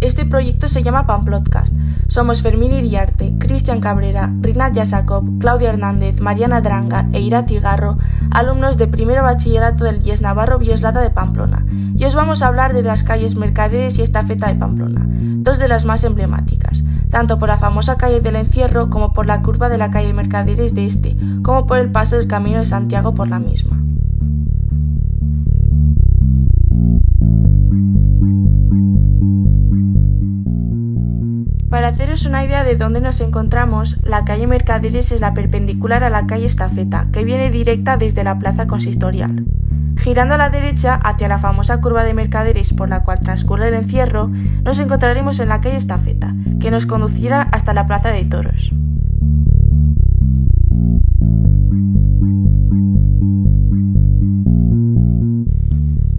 este proyecto se llama Pamplotcast. Somos Fermín Iriarte, Cristian Cabrera, Rinat Yasakob, Claudia Hernández, Mariana Dranga e Ira Tigarro, alumnos de primero bachillerato del Yes Navarro Bioslada de Pamplona. Y os vamos a hablar de las calles Mercaderes y Estafeta de Pamplona, dos de las más emblemáticas, tanto por la famosa calle del Encierro como por la curva de la calle Mercaderes de este, como por el paso del Camino de Santiago por la misma. Para haceros una idea de dónde nos encontramos, la calle Mercaderes es la perpendicular a la calle Estafeta, que viene directa desde la plaza consistorial. Girando a la derecha hacia la famosa curva de Mercaderes por la cual transcurre el encierro, nos encontraremos en la calle Estafeta, que nos conducirá hasta la plaza de toros.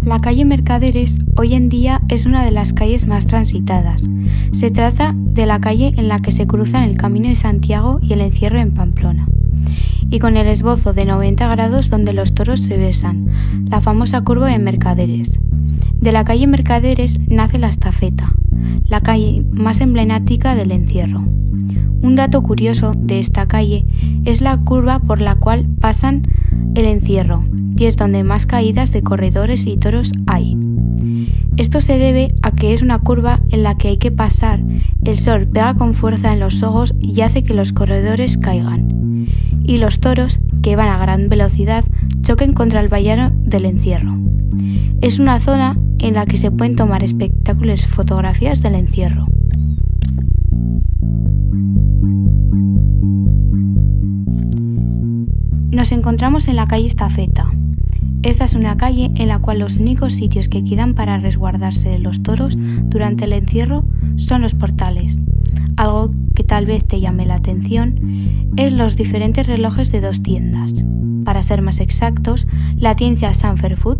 La calle Mercaderes hoy en día es una de las calles más transitadas. Se trata de la calle en la que se cruzan el Camino de Santiago y el encierro en Pamplona, y con el esbozo de 90 grados donde los toros se besan, la famosa curva de Mercaderes. De la calle Mercaderes nace la estafeta, la calle más emblemática del encierro. Un dato curioso de esta calle es la curva por la cual pasan el encierro, y es donde más caídas de corredores y toros hay. Esto se debe a que es una curva en la que hay que pasar, el sol pega con fuerza en los ojos y hace que los corredores caigan, y los toros, que van a gran velocidad, choquen contra el vallano del encierro. Es una zona en la que se pueden tomar espectáculos fotografías del encierro. Nos encontramos en la calle Estafeta, esta es una calle en la cual los únicos sitios que quedan para resguardarse de los toros durante el encierro son los portales. Algo que tal vez te llame la atención es los diferentes relojes de dos tiendas. Para ser más exactos, la tienda Sanfer Food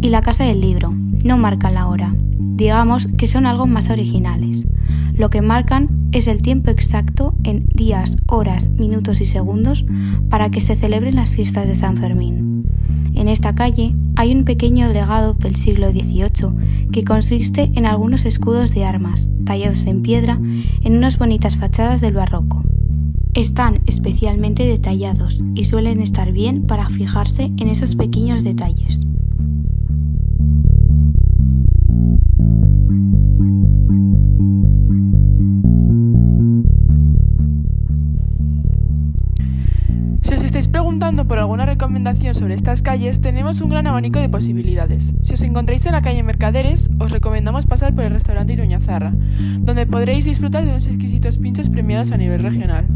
y la Casa del Libro no marcan la hora. Digamos que son algo más originales. Lo que marcan es el tiempo exacto en días, horas, minutos y segundos para que se celebren las fiestas de San Fermín. En esta calle hay un pequeño legado del siglo XVIII que consiste en algunos escudos de armas, tallados en piedra, en unas bonitas fachadas del barroco. Están especialmente detallados y suelen estar bien para fijarse en esos pequeños detalles. Preguntando por alguna recomendación sobre estas calles, tenemos un gran abanico de posibilidades. Si os encontráis en la calle Mercaderes, os recomendamos pasar por el restaurante Iruñazarra, donde podréis disfrutar de unos exquisitos pinchos premiados a nivel regional.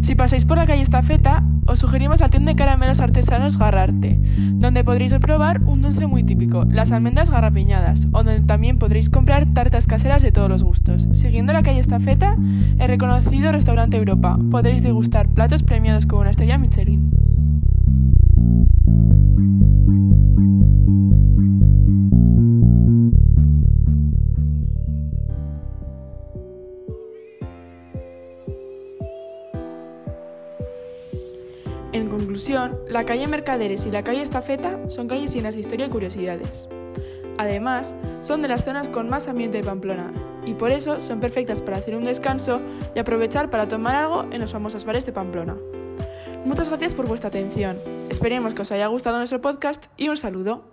Si pasáis por la calle Estafeta, os sugerimos la tienda de caramelos artesanos Garrarte, donde podréis probar un dulce muy típico, las almendras garrapiñadas, o donde también podréis comprar tartas caseras de todos los gustos. Siguiendo la calle Estafeta, el reconocido restaurante Europa, podréis degustar platos premiados con una estrella Michelin. En conclusión, la calle Mercaderes y la calle Estafeta son calles llenas de historia y curiosidades. Además, son de las zonas con más ambiente de Pamplona y por eso son perfectas para hacer un descanso y aprovechar para tomar algo en los famosos bares de Pamplona. Muchas gracias por vuestra atención. Esperemos que os haya gustado nuestro podcast y un saludo.